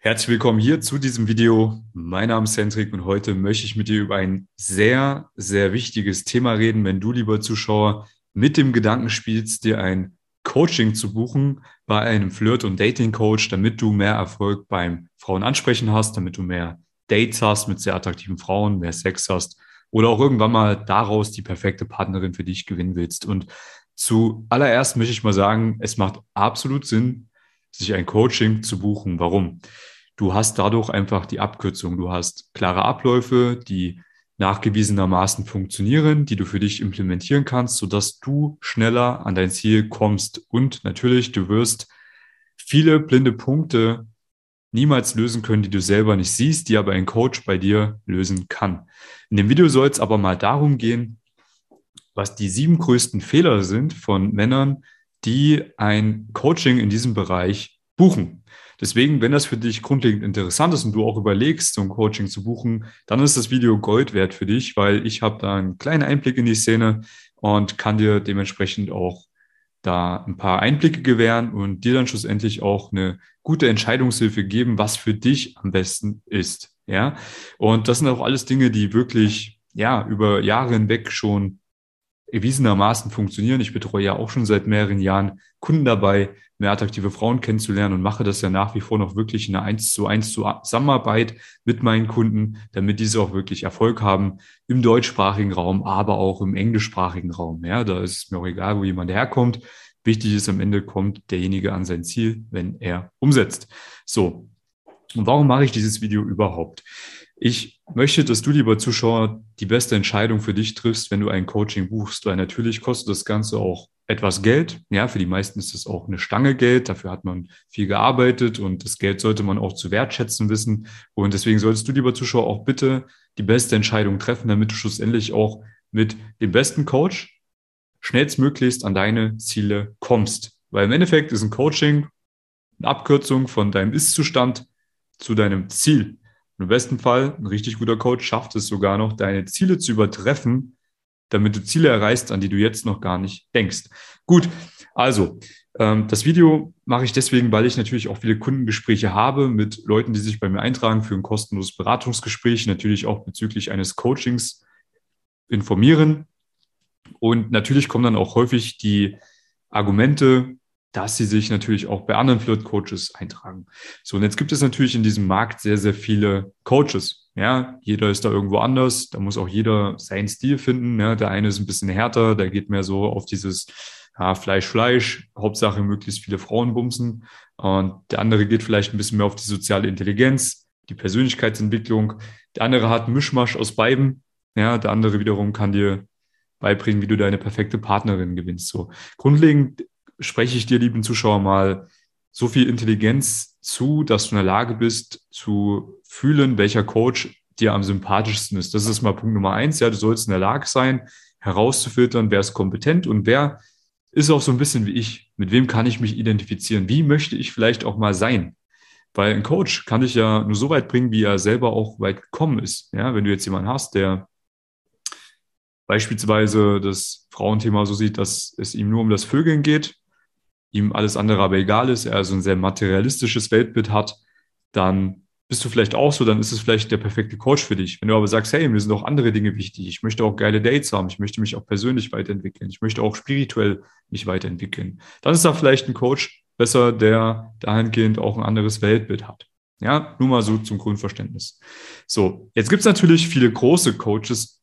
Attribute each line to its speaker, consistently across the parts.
Speaker 1: Herzlich willkommen hier zu diesem Video. Mein Name ist Hendrik und heute möchte ich mit dir über ein sehr, sehr wichtiges Thema reden, wenn du, lieber Zuschauer, mit dem Gedanken spielst, dir ein Coaching zu buchen bei einem Flirt- und Dating-Coach, damit du mehr Erfolg beim Frauenansprechen hast, damit du mehr Dates hast mit sehr attraktiven Frauen, mehr Sex hast oder auch irgendwann mal daraus die perfekte Partnerin für dich gewinnen willst. Und zuallererst möchte ich mal sagen, es macht absolut Sinn, sich ein Coaching zu buchen. Warum? Du hast dadurch einfach die Abkürzung. Du hast klare Abläufe, die nachgewiesenermaßen funktionieren, die du für dich implementieren kannst, sodass du schneller an dein Ziel kommst. Und natürlich, du wirst viele blinde Punkte niemals lösen können, die du selber nicht siehst, die aber ein Coach bei dir lösen kann. In dem Video soll es aber mal darum gehen, was die sieben größten Fehler sind von Männern, die ein Coaching in diesem Bereich buchen. Deswegen, wenn das für dich grundlegend interessant ist und du auch überlegst, so ein Coaching zu buchen, dann ist das Video Gold wert für dich, weil ich habe da einen kleinen Einblick in die Szene und kann dir dementsprechend auch da ein paar Einblicke gewähren und dir dann schlussendlich auch eine gute Entscheidungshilfe geben, was für dich am besten ist. Ja, und das sind auch alles Dinge, die wirklich ja über Jahre hinweg schon erwiesenermaßen funktionieren. Ich betreue ja auch schon seit mehreren Jahren Kunden dabei, mehr attraktive Frauen kennenzulernen und mache das ja nach wie vor noch wirklich in einer 1 zu 1 Zusammenarbeit mit meinen Kunden, damit diese auch wirklich Erfolg haben im deutschsprachigen Raum, aber auch im englischsprachigen Raum. Ja, da ist es mir auch egal, wo jemand herkommt. Wichtig ist, am Ende kommt derjenige an sein Ziel, wenn er umsetzt. So. Und warum mache ich dieses Video überhaupt? Ich möchte, dass du, lieber Zuschauer, die beste Entscheidung für dich triffst, wenn du ein Coaching buchst, weil natürlich kostet das Ganze auch etwas Geld. Ja, für die meisten ist es auch eine Stange Geld. Dafür hat man viel gearbeitet und das Geld sollte man auch zu wertschätzen wissen. Und deswegen solltest du, lieber Zuschauer, auch bitte die beste Entscheidung treffen, damit du schlussendlich auch mit dem besten Coach schnellstmöglichst an deine Ziele kommst. Weil im Endeffekt ist ein Coaching eine Abkürzung von deinem Ist-Zustand zu deinem Ziel. Und im besten Fall, ein richtig guter Coach schafft es sogar noch, deine Ziele zu übertreffen, damit du Ziele erreichst, an die du jetzt noch gar nicht denkst. Gut, also ähm, das Video mache ich deswegen, weil ich natürlich auch viele Kundengespräche habe mit Leuten, die sich bei mir eintragen für ein kostenloses Beratungsgespräch, natürlich auch bezüglich eines Coachings informieren. Und natürlich kommen dann auch häufig die Argumente, dass sie sich natürlich auch bei anderen Flirt-Coaches eintragen. So, und jetzt gibt es natürlich in diesem Markt sehr, sehr viele Coaches. Ja, jeder ist da irgendwo anders. Da muss auch jeder seinen Stil finden. Ja, der eine ist ein bisschen härter, der geht mehr so auf dieses ja, Fleisch, Fleisch, Hauptsache möglichst viele Frauen bumsen. Und der andere geht vielleicht ein bisschen mehr auf die soziale Intelligenz, die Persönlichkeitsentwicklung. Der andere hat einen Mischmasch aus beiden. Ja, der andere wiederum kann dir beibringen, wie du deine perfekte Partnerin gewinnst. So grundlegend spreche ich dir, lieben Zuschauer, mal so viel Intelligenz zu, dass du in der Lage bist zu fühlen, welcher Coach dir am sympathischsten ist. Das ist mal Punkt Nummer eins. Ja, du sollst in der Lage sein, herauszufiltern, wer ist kompetent und wer ist auch so ein bisschen wie ich. Mit wem kann ich mich identifizieren? Wie möchte ich vielleicht auch mal sein? Weil ein Coach kann dich ja nur so weit bringen, wie er selber auch weit gekommen ist. Ja, wenn du jetzt jemanden hast, der beispielsweise das Frauenthema so sieht, dass es ihm nur um das Vögeln geht, ihm alles andere aber egal ist, er also ein sehr materialistisches Weltbild hat, dann bist du vielleicht auch so, dann ist es vielleicht der perfekte Coach für dich. Wenn du aber sagst, hey, mir sind auch andere Dinge wichtig, ich möchte auch geile Dates haben, ich möchte mich auch persönlich weiterentwickeln, ich möchte auch spirituell mich weiterentwickeln, dann ist da vielleicht ein Coach besser, der dahingehend auch ein anderes Weltbild hat. Ja, nur mal so zum Grundverständnis. So, jetzt gibt es natürlich viele große Coaches,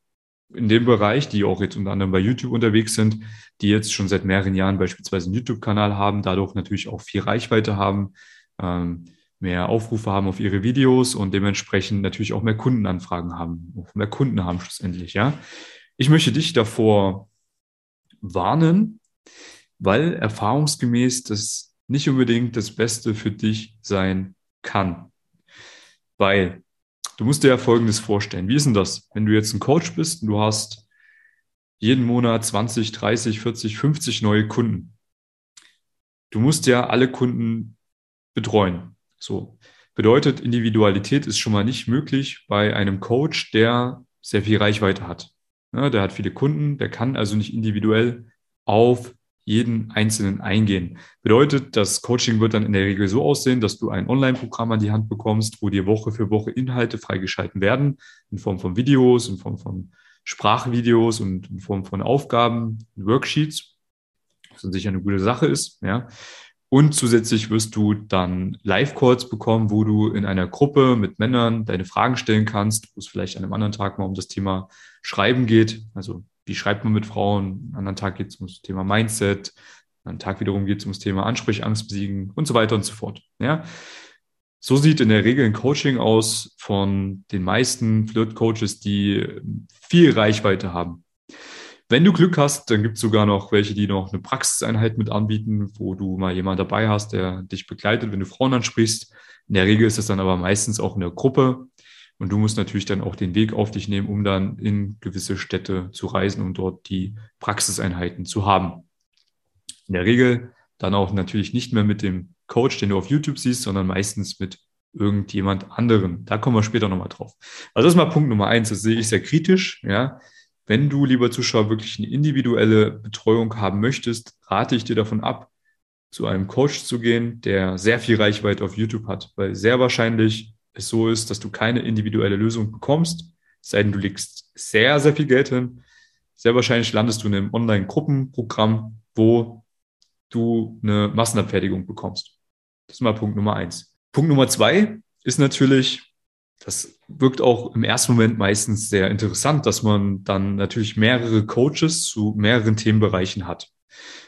Speaker 1: in dem Bereich, die auch jetzt unter anderem bei YouTube unterwegs sind, die jetzt schon seit mehreren Jahren beispielsweise einen YouTube-Kanal haben, dadurch natürlich auch viel Reichweite haben, ähm, mehr Aufrufe haben auf ihre Videos und dementsprechend natürlich auch mehr Kundenanfragen haben, auch mehr Kunden haben schlussendlich, ja. Ich möchte dich davor warnen, weil erfahrungsgemäß das nicht unbedingt das Beste für dich sein kann. Weil Du musst dir ja Folgendes vorstellen. Wie ist denn das, wenn du jetzt ein Coach bist und du hast jeden Monat 20, 30, 40, 50 neue Kunden? Du musst ja alle Kunden betreuen. So. Bedeutet, Individualität ist schon mal nicht möglich bei einem Coach, der sehr viel Reichweite hat. Ja, der hat viele Kunden, der kann also nicht individuell auf jeden einzelnen eingehen. Bedeutet, das Coaching wird dann in der Regel so aussehen, dass du ein Online-Programm an die Hand bekommst, wo dir Woche für Woche Inhalte freigeschalten werden, in Form von Videos, in Form von Sprachvideos und in Form von Aufgaben, Worksheets, was an sich eine gute Sache ist, ja. Und zusätzlich wirst du dann Live-Calls bekommen, wo du in einer Gruppe mit Männern deine Fragen stellen kannst, wo es vielleicht an einem anderen Tag mal um das Thema Schreiben geht. Also wie schreibt man mit Frauen? An anderen Tag geht es ums Thema Mindset. An einem Tag wiederum geht es ums Thema Ansprechangst besiegen und so weiter und so fort. Ja. So sieht in der Regel ein Coaching aus von den meisten Flirt-Coaches, die viel Reichweite haben. Wenn du Glück hast, dann gibt es sogar noch welche, die noch eine Praxiseinheit mit anbieten, wo du mal jemanden dabei hast, der dich begleitet, wenn du Frauen ansprichst. In der Regel ist es dann aber meistens auch in der Gruppe. Und du musst natürlich dann auch den Weg auf dich nehmen, um dann in gewisse Städte zu reisen und dort die Praxiseinheiten zu haben. In der Regel dann auch natürlich nicht mehr mit dem Coach, den du auf YouTube siehst, sondern meistens mit irgendjemand anderen. Da kommen wir später nochmal drauf. Also das ist mal Punkt Nummer eins. Das sehe ich sehr kritisch. Ja, wenn du, lieber Zuschauer, wirklich eine individuelle Betreuung haben möchtest, rate ich dir davon ab, zu einem Coach zu gehen, der sehr viel Reichweite auf YouTube hat, weil sehr wahrscheinlich es so ist, dass du keine individuelle Lösung bekommst, sei denn du legst sehr, sehr viel Geld hin. Sehr wahrscheinlich landest du in einem Online-Gruppenprogramm, wo du eine Massenabfertigung bekommst. Das ist mal Punkt Nummer eins. Punkt Nummer zwei ist natürlich, das wirkt auch im ersten Moment meistens sehr interessant, dass man dann natürlich mehrere Coaches zu mehreren Themenbereichen hat.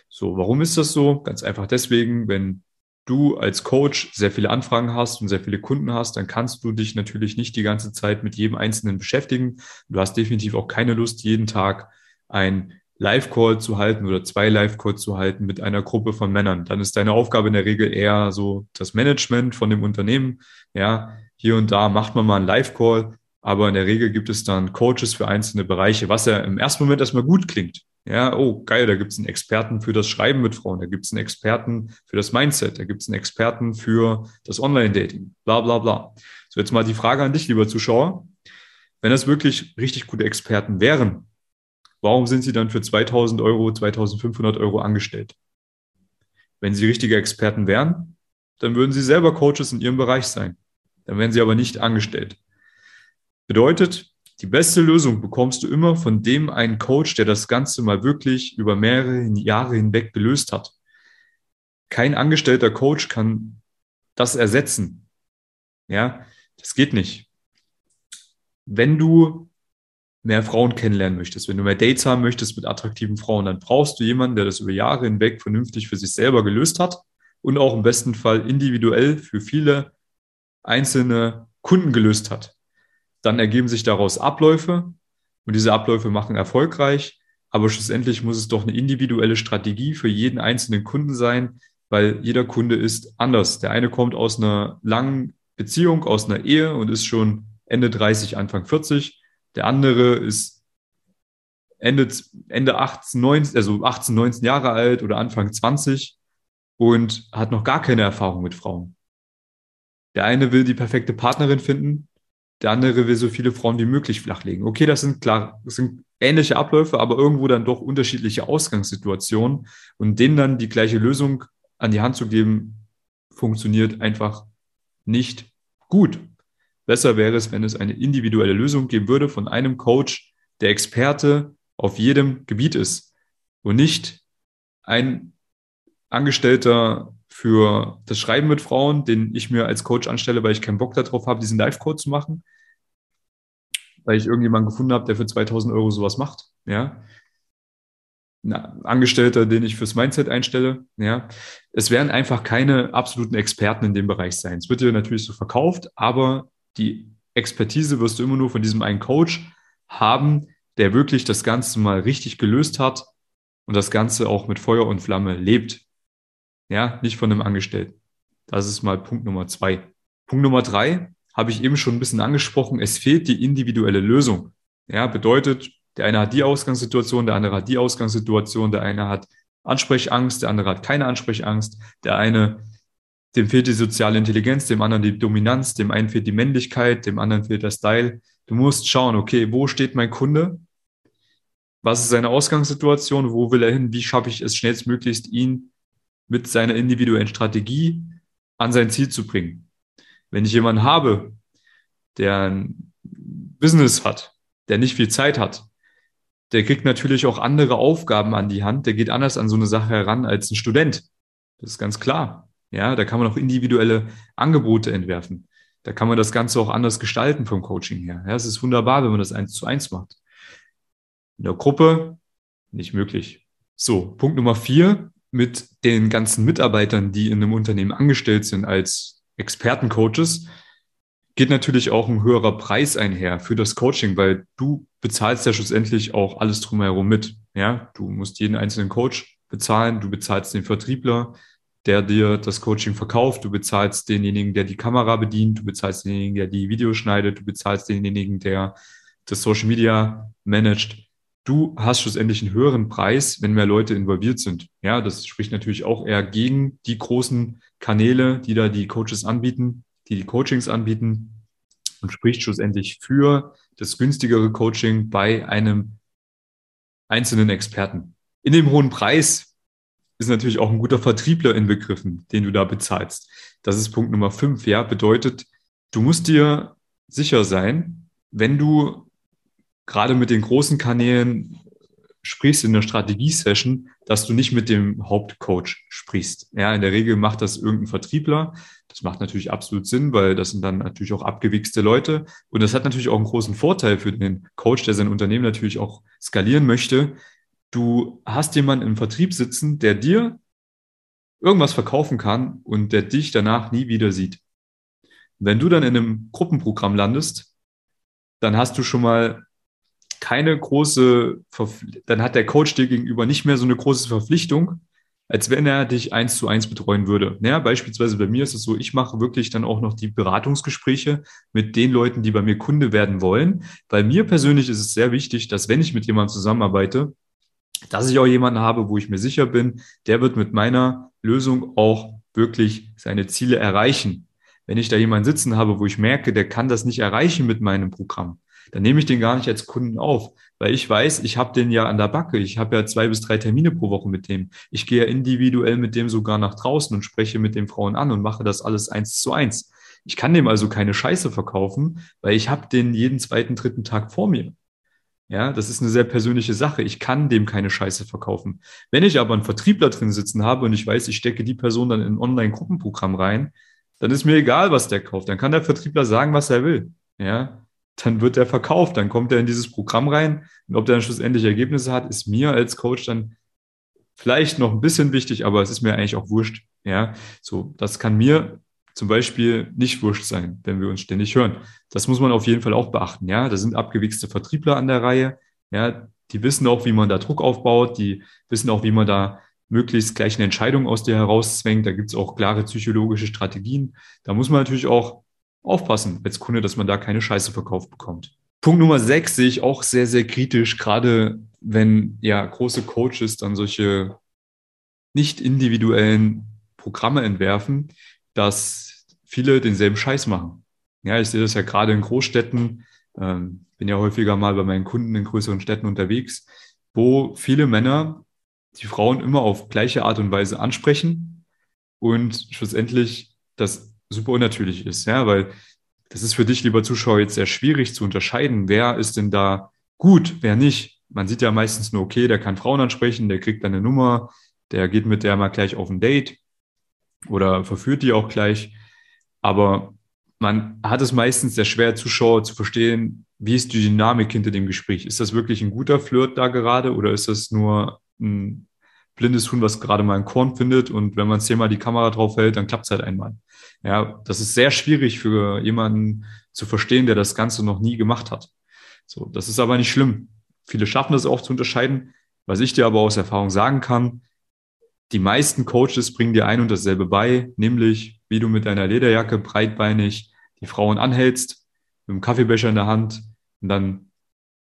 Speaker 1: So, warum ist das so? Ganz einfach deswegen, wenn du als Coach sehr viele Anfragen hast und sehr viele Kunden hast, dann kannst du dich natürlich nicht die ganze Zeit mit jedem Einzelnen beschäftigen. Du hast definitiv auch keine Lust, jeden Tag ein Live-Call zu halten oder zwei Live-Calls zu halten mit einer Gruppe von Männern. Dann ist deine Aufgabe in der Regel eher so das Management von dem Unternehmen. Ja, hier und da macht man mal einen Live-Call, aber in der Regel gibt es dann Coaches für einzelne Bereiche, was ja im ersten Moment erstmal gut klingt. Ja, oh, geil, da gibt es einen Experten für das Schreiben mit Frauen, da gibt es einen Experten für das Mindset, da gibt es einen Experten für das Online-Dating, bla bla bla. So, jetzt mal die Frage an dich, lieber Zuschauer. Wenn das wirklich richtig gute Experten wären, warum sind sie dann für 2000 Euro, 2500 Euro angestellt? Wenn sie richtige Experten wären, dann würden sie selber Coaches in ihrem Bereich sein. Dann werden sie aber nicht angestellt. Bedeutet, die beste Lösung bekommst du immer von dem einen Coach, der das Ganze mal wirklich über mehrere Jahre hinweg gelöst hat. Kein angestellter Coach kann das ersetzen. Ja, das geht nicht. Wenn du mehr Frauen kennenlernen möchtest, wenn du mehr Dates haben möchtest mit attraktiven Frauen, dann brauchst du jemanden, der das über Jahre hinweg vernünftig für sich selber gelöst hat und auch im besten Fall individuell für viele einzelne Kunden gelöst hat. Dann ergeben sich daraus Abläufe und diese Abläufe machen erfolgreich. Aber schlussendlich muss es doch eine individuelle Strategie für jeden einzelnen Kunden sein, weil jeder Kunde ist anders. Der eine kommt aus einer langen Beziehung, aus einer Ehe und ist schon Ende 30, Anfang 40. Der andere ist Ende, Ende 18, 19, also 18, 19 Jahre alt oder Anfang 20 und hat noch gar keine Erfahrung mit Frauen. Der eine will die perfekte Partnerin finden, der andere will so viele Frauen wie möglich flachlegen. Okay, das sind klar, das sind ähnliche Abläufe, aber irgendwo dann doch unterschiedliche Ausgangssituationen und denen dann die gleiche Lösung an die Hand zu geben, funktioniert einfach nicht gut. Besser wäre es, wenn es eine individuelle Lösung geben würde von einem Coach, der Experte auf jedem Gebiet ist und nicht ein Angestellter für das Schreiben mit Frauen, den ich mir als Coach anstelle, weil ich keinen Bock darauf habe, diesen Live-Code zu machen, weil ich irgendjemanden gefunden habe, der für 2000 Euro sowas macht, ja. Ein Angestellter, den ich fürs Mindset einstelle, ja. Es werden einfach keine absoluten Experten in dem Bereich sein. Es wird dir natürlich so verkauft, aber die Expertise wirst du immer nur von diesem einen Coach haben, der wirklich das Ganze mal richtig gelöst hat und das Ganze auch mit Feuer und Flamme lebt. Ja, nicht von einem Angestellten. Das ist mal Punkt Nummer zwei. Punkt Nummer drei habe ich eben schon ein bisschen angesprochen. Es fehlt die individuelle Lösung. Ja, bedeutet, der eine hat die Ausgangssituation, der andere hat die Ausgangssituation, der eine hat Ansprechangst, der andere hat keine Ansprechangst, der eine, dem fehlt die soziale Intelligenz, dem anderen die Dominanz, dem einen fehlt die Männlichkeit, dem anderen fehlt der Style. Du musst schauen, okay, wo steht mein Kunde? was ist seine Ausgangssituation, wo will er hin, wie schaffe ich es schnellstmöglichst, ihn mit seiner individuellen Strategie an sein Ziel zu bringen. Wenn ich jemanden habe, der ein Business hat, der nicht viel Zeit hat, der kriegt natürlich auch andere Aufgaben an die Hand, der geht anders an so eine Sache heran als ein Student. Das ist ganz klar. Ja, da kann man auch individuelle Angebote entwerfen. Da kann man das Ganze auch anders gestalten vom Coaching her. Ja, es ist wunderbar, wenn man das eins zu eins macht. In der Gruppe nicht möglich. So, Punkt Nummer vier mit den ganzen Mitarbeitern, die in einem Unternehmen angestellt sind als Expertencoaches, geht natürlich auch ein höherer Preis einher für das Coaching, weil du bezahlst ja schlussendlich auch alles drumherum mit. Ja, du musst jeden einzelnen Coach bezahlen, du bezahlst den Vertriebler, der dir das Coaching verkauft, du bezahlst denjenigen, der die Kamera bedient, du bezahlst denjenigen, der die Videos schneidet, du bezahlst denjenigen, der das Social Media managt. Du hast schlussendlich einen höheren Preis, wenn mehr Leute involviert sind. Ja, das spricht natürlich auch eher gegen die großen Kanäle, die da die Coaches anbieten, die die Coachings anbieten und spricht schlussendlich für das günstigere Coaching bei einem einzelnen Experten. In dem hohen Preis ist natürlich auch ein guter Vertriebler inbegriffen, den du da bezahlst. Das ist Punkt Nummer fünf. Ja, bedeutet, du musst dir sicher sein, wenn du gerade mit den großen Kanälen sprichst in der Strategie-Session, dass du nicht mit dem Hauptcoach sprichst. Ja, in der Regel macht das irgendein Vertriebler. Das macht natürlich absolut Sinn, weil das sind dann natürlich auch abgewichste Leute. Und das hat natürlich auch einen großen Vorteil für den Coach, der sein Unternehmen natürlich auch skalieren möchte, du hast jemanden im Vertrieb sitzen, der dir irgendwas verkaufen kann und der dich danach nie wieder sieht. Wenn du dann in einem Gruppenprogramm landest, dann hast du schon mal keine große, Verpfli dann hat der Coach dir gegenüber nicht mehr so eine große Verpflichtung, als wenn er dich eins zu eins betreuen würde. Ja, beispielsweise bei mir ist es so, ich mache wirklich dann auch noch die Beratungsgespräche mit den Leuten, die bei mir Kunde werden wollen. Bei mir persönlich ist es sehr wichtig, dass wenn ich mit jemandem zusammenarbeite, dass ich auch jemanden habe, wo ich mir sicher bin, der wird mit meiner Lösung auch wirklich seine Ziele erreichen. Wenn ich da jemanden sitzen habe, wo ich merke, der kann das nicht erreichen mit meinem Programm, dann nehme ich den gar nicht als Kunden auf, weil ich weiß, ich habe den ja an der Backe. Ich habe ja zwei bis drei Termine pro Woche mit dem. Ich gehe ja individuell mit dem sogar nach draußen und spreche mit den Frauen an und mache das alles eins zu eins. Ich kann dem also keine Scheiße verkaufen, weil ich habe den jeden zweiten, dritten Tag vor mir. Ja, das ist eine sehr persönliche Sache. Ich kann dem keine Scheiße verkaufen. Wenn ich aber einen Vertriebler drin sitzen habe und ich weiß, ich stecke die Person dann in ein Online-Gruppenprogramm rein, dann ist mir egal, was der kauft. Dann kann der Vertriebler sagen, was er will. Ja, dann wird er verkauft. Dann kommt er in dieses Programm rein. Und ob der dann schlussendlich Ergebnisse hat, ist mir als Coach dann vielleicht noch ein bisschen wichtig, aber es ist mir eigentlich auch wurscht. Ja, so, das kann mir zum Beispiel nicht wurscht sein, wenn wir uns ständig hören. Das muss man auf jeden Fall auch beachten. Ja, da sind abgewichste Vertriebler an der Reihe. Ja, die wissen auch, wie man da Druck aufbaut. Die wissen auch, wie man da möglichst gleich eine Entscheidung aus dir herauszwängt. Da gibt es auch klare psychologische Strategien. Da muss man natürlich auch aufpassen als Kunde, dass man da keine Scheiße verkauft bekommt. Punkt Nummer sechs sehe ich auch sehr, sehr kritisch, gerade wenn ja große Coaches dann solche nicht individuellen Programme entwerfen, dass viele denselben Scheiß machen. Ja, ich sehe das ja gerade in Großstädten, ähm, bin ja häufiger mal bei meinen Kunden in größeren Städten unterwegs, wo viele Männer die Frauen immer auf gleiche Art und Weise ansprechen und schlussendlich das super unnatürlich ist, ja, weil das ist für dich, lieber Zuschauer, jetzt sehr schwierig zu unterscheiden, wer ist denn da gut, wer nicht. Man sieht ja meistens nur, okay, der kann Frauen ansprechen, der kriegt dann eine Nummer, der geht mit der mal gleich auf ein Date oder verführt die auch gleich. Aber man hat es meistens sehr schwer, Zuschauer zu verstehen, wie ist die Dynamik hinter dem Gespräch? Ist das wirklich ein guter Flirt da gerade oder ist das nur ein blindes Huhn, was gerade mal ein Korn findet und wenn man zehnmal die Kamera drauf hält, dann klappt es halt einmal. Ja, das ist sehr schwierig für jemanden zu verstehen, der das Ganze noch nie gemacht hat. So, das ist aber nicht schlimm. Viele schaffen das auch zu unterscheiden. Was ich dir aber aus Erfahrung sagen kann, die meisten Coaches bringen dir ein und dasselbe bei, nämlich wie du mit deiner Lederjacke breitbeinig die Frauen anhältst, mit einem Kaffeebecher in der Hand und dann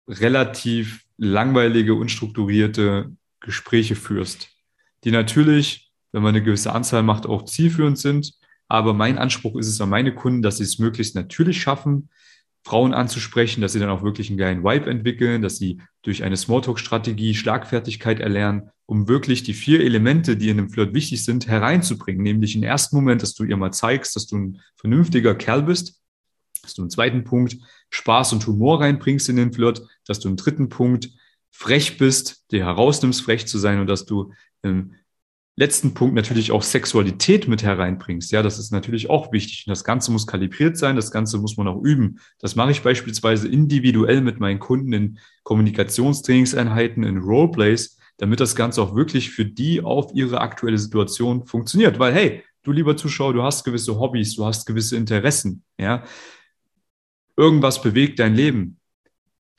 Speaker 1: relativ langweilige, unstrukturierte Gespräche führst, die natürlich, wenn man eine gewisse Anzahl macht, auch zielführend sind. Aber mein Anspruch ist es an meine Kunden, dass sie es möglichst natürlich schaffen, Frauen anzusprechen, dass sie dann auch wirklich einen geilen Vibe entwickeln, dass sie durch eine Smalltalk-Strategie Schlagfertigkeit erlernen, um wirklich die vier Elemente, die in einem Flirt wichtig sind, hereinzubringen. Nämlich im ersten Moment, dass du ihr mal zeigst, dass du ein vernünftiger Kerl bist, dass du im zweiten Punkt Spaß und Humor reinbringst in den Flirt, dass du im dritten Punkt frech bist, dir herausnimmst, frech zu sein und dass du im letzten Punkt natürlich auch Sexualität mit hereinbringst. Ja, das ist natürlich auch wichtig. Und das Ganze muss kalibriert sein, das Ganze muss man auch üben. Das mache ich beispielsweise individuell mit meinen Kunden in Kommunikationstrainingseinheiten, in Roleplays, damit das Ganze auch wirklich für die auf ihre aktuelle Situation funktioniert. Weil, hey, du lieber Zuschauer, du hast gewisse Hobbys, du hast gewisse Interessen, ja. Irgendwas bewegt dein Leben.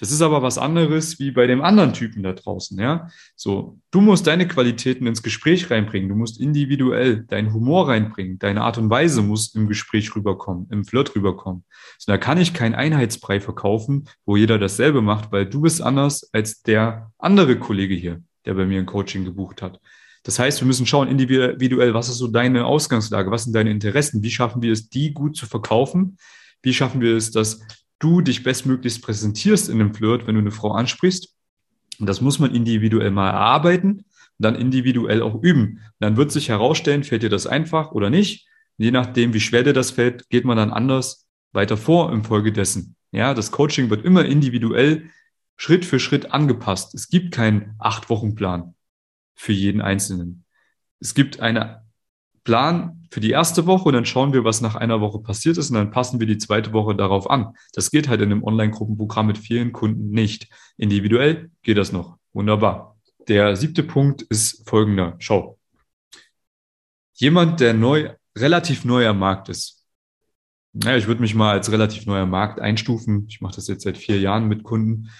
Speaker 1: Das ist aber was anderes wie bei dem anderen Typen da draußen, ja. So, du musst deine Qualitäten ins Gespräch reinbringen. Du musst individuell deinen Humor reinbringen. Deine Art und Weise muss im Gespräch rüberkommen, im Flirt rüberkommen. So, da kann ich keinen Einheitsbrei verkaufen, wo jeder dasselbe macht, weil du bist anders als der andere Kollege hier, der bei mir ein Coaching gebucht hat. Das heißt, wir müssen schauen individuell, was ist so deine Ausgangslage, was sind deine Interessen, wie schaffen wir es, die gut zu verkaufen, wie schaffen wir es, dass du dich bestmöglichst präsentierst in einem Flirt, wenn du eine Frau ansprichst. Und das muss man individuell mal erarbeiten und dann individuell auch üben. Und dann wird sich herausstellen, fällt dir das einfach oder nicht. Und je nachdem, wie schwer dir das fällt, geht man dann anders weiter vor im Folge dessen. Ja, das Coaching wird immer individuell Schritt für Schritt angepasst. Es gibt keinen Acht-Wochen-Plan für jeden Einzelnen. Es gibt eine Plan für die erste Woche und dann schauen wir, was nach einer Woche passiert ist und dann passen wir die zweite Woche darauf an. Das geht halt in einem Online-Gruppenprogramm mit vielen Kunden nicht. Individuell geht das noch. Wunderbar. Der siebte Punkt ist folgender. Schau. Jemand, der neu, relativ neu am Markt ist. Naja, ich würde mich mal als relativ neuer Markt einstufen. Ich mache das jetzt seit vier Jahren mit Kunden.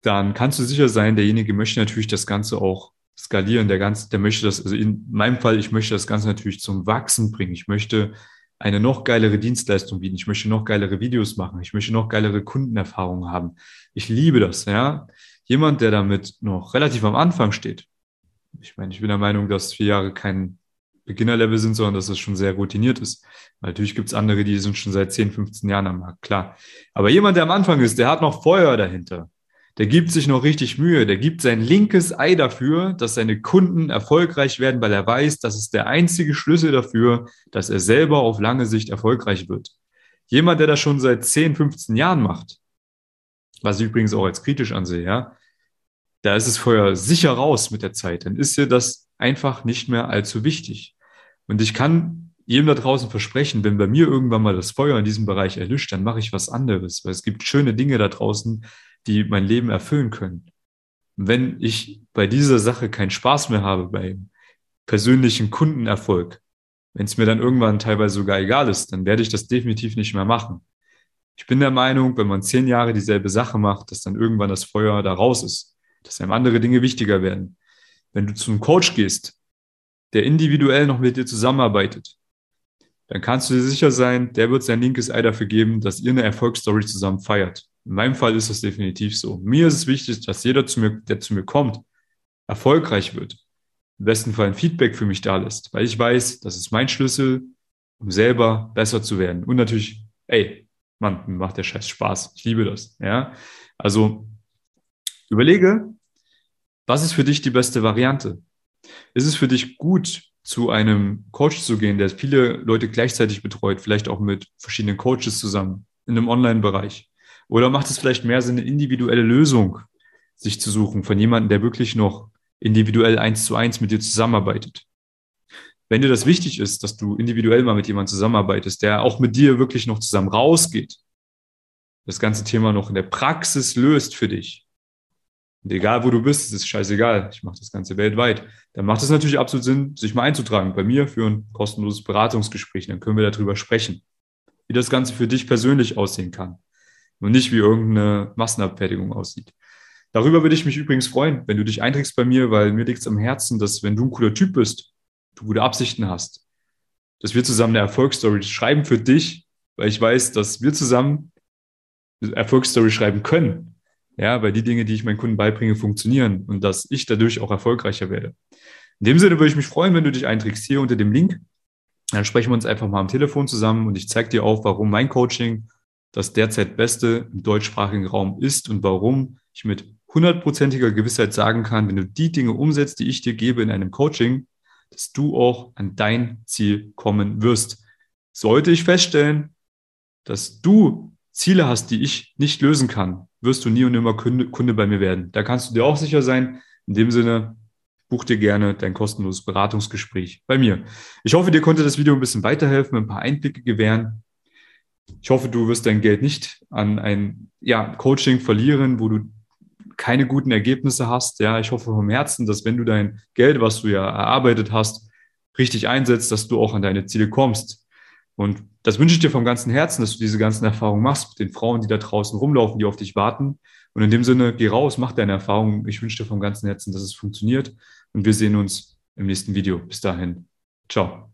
Speaker 1: Dann kannst du sicher sein, derjenige möchte natürlich das Ganze auch skalieren. Der ganze, der möchte das, also in meinem Fall, ich möchte das Ganze natürlich zum Wachsen bringen. Ich möchte eine noch geilere Dienstleistung bieten. Ich möchte noch geilere Videos machen. Ich möchte noch geilere Kundenerfahrungen haben. Ich liebe das, ja. Jemand, der damit noch relativ am Anfang steht. Ich meine, ich bin der Meinung, dass vier Jahre kein Beginnerlevel sind, sondern dass es schon sehr routiniert ist. Natürlich gibt es andere, die sind schon seit 10, 15 Jahren am Markt, klar. Aber jemand, der am Anfang ist, der hat noch Feuer dahinter der gibt sich noch richtig Mühe, der gibt sein linkes Ei dafür, dass seine Kunden erfolgreich werden, weil er weiß, das ist der einzige Schlüssel dafür, dass er selber auf lange Sicht erfolgreich wird. Jemand, der das schon seit 10, 15 Jahren macht, was ich übrigens auch als kritisch ansehe, ja, da ist es vorher sicher raus mit der Zeit, dann ist dir das einfach nicht mehr allzu wichtig. Und ich kann jedem da draußen versprechen, wenn bei mir irgendwann mal das Feuer in diesem Bereich erlischt, dann mache ich was anderes, weil es gibt schöne Dinge da draußen, die mein Leben erfüllen können. Wenn ich bei dieser Sache keinen Spaß mehr habe, beim persönlichen Kundenerfolg, wenn es mir dann irgendwann teilweise sogar egal ist, dann werde ich das definitiv nicht mehr machen. Ich bin der Meinung, wenn man zehn Jahre dieselbe Sache macht, dass dann irgendwann das Feuer da raus ist, dass einem andere Dinge wichtiger werden. Wenn du zu einem Coach gehst, der individuell noch mit dir zusammenarbeitet, dann kannst du dir sicher sein, der wird sein linkes Ei dafür geben, dass ihr eine Erfolgsstory zusammen feiert. In meinem Fall ist das definitiv so. Mir ist es wichtig, dass jeder, zu mir, der zu mir kommt, erfolgreich wird. Im besten Fall ein Feedback für mich da lässt, weil ich weiß, das ist mein Schlüssel, um selber besser zu werden. Und natürlich, ey, Mann, mir macht der Scheiß Spaß. Ich liebe das. Ja, also überlege, was ist für dich die beste Variante? Ist es für dich gut, zu einem Coach zu gehen, der viele Leute gleichzeitig betreut, vielleicht auch mit verschiedenen Coaches zusammen in einem Online-Bereich? Oder macht es vielleicht mehr Sinn, eine individuelle Lösung sich zu suchen von jemandem, der wirklich noch individuell eins zu eins mit dir zusammenarbeitet? Wenn dir das wichtig ist, dass du individuell mal mit jemandem zusammenarbeitest, der auch mit dir wirklich noch zusammen rausgeht, das ganze Thema noch in der Praxis löst für dich, und egal wo du bist, es ist scheißegal, ich mache das Ganze weltweit, dann macht es natürlich absolut Sinn, sich mal einzutragen bei mir für ein kostenloses Beratungsgespräch. Dann können wir darüber sprechen, wie das Ganze für dich persönlich aussehen kann und nicht wie irgendeine Massenabfertigung aussieht. Darüber würde ich mich übrigens freuen, wenn du dich einträgst bei mir, weil mir liegt es am Herzen, dass wenn du ein cooler Typ bist, du gute Absichten hast, dass wir zusammen eine Erfolgsstory schreiben für dich, weil ich weiß, dass wir zusammen eine Erfolgsstory schreiben können. Ja, weil die Dinge, die ich meinen Kunden beibringe, funktionieren und dass ich dadurch auch erfolgreicher werde. In dem Sinne würde ich mich freuen, wenn du dich einträgst hier unter dem Link. Dann sprechen wir uns einfach mal am Telefon zusammen und ich zeige dir auf, warum mein Coaching das derzeit Beste im deutschsprachigen Raum ist und warum ich mit hundertprozentiger Gewissheit sagen kann, wenn du die Dinge umsetzt, die ich dir gebe in einem Coaching, dass du auch an dein Ziel kommen wirst. Sollte ich feststellen, dass du Ziele hast, die ich nicht lösen kann, wirst du nie und nimmer Kunde, Kunde bei mir werden. Da kannst du dir auch sicher sein. In dem Sinne, buch dir gerne dein kostenloses Beratungsgespräch bei mir. Ich hoffe, dir konnte das Video ein bisschen weiterhelfen, ein paar Einblicke gewähren. Ich hoffe, du wirst dein Geld nicht an ein ja, Coaching verlieren, wo du keine guten Ergebnisse hast. Ja, ich hoffe vom Herzen, dass wenn du dein Geld, was du ja erarbeitet hast, richtig einsetzt, dass du auch an deine Ziele kommst. Und das wünsche ich dir vom ganzen Herzen, dass du diese ganzen Erfahrungen machst mit den Frauen, die da draußen rumlaufen, die auf dich warten. Und in dem Sinne, geh raus, mach deine Erfahrungen. Ich wünsche dir vom ganzen Herzen, dass es funktioniert. Und wir sehen uns im nächsten Video. Bis dahin. Ciao.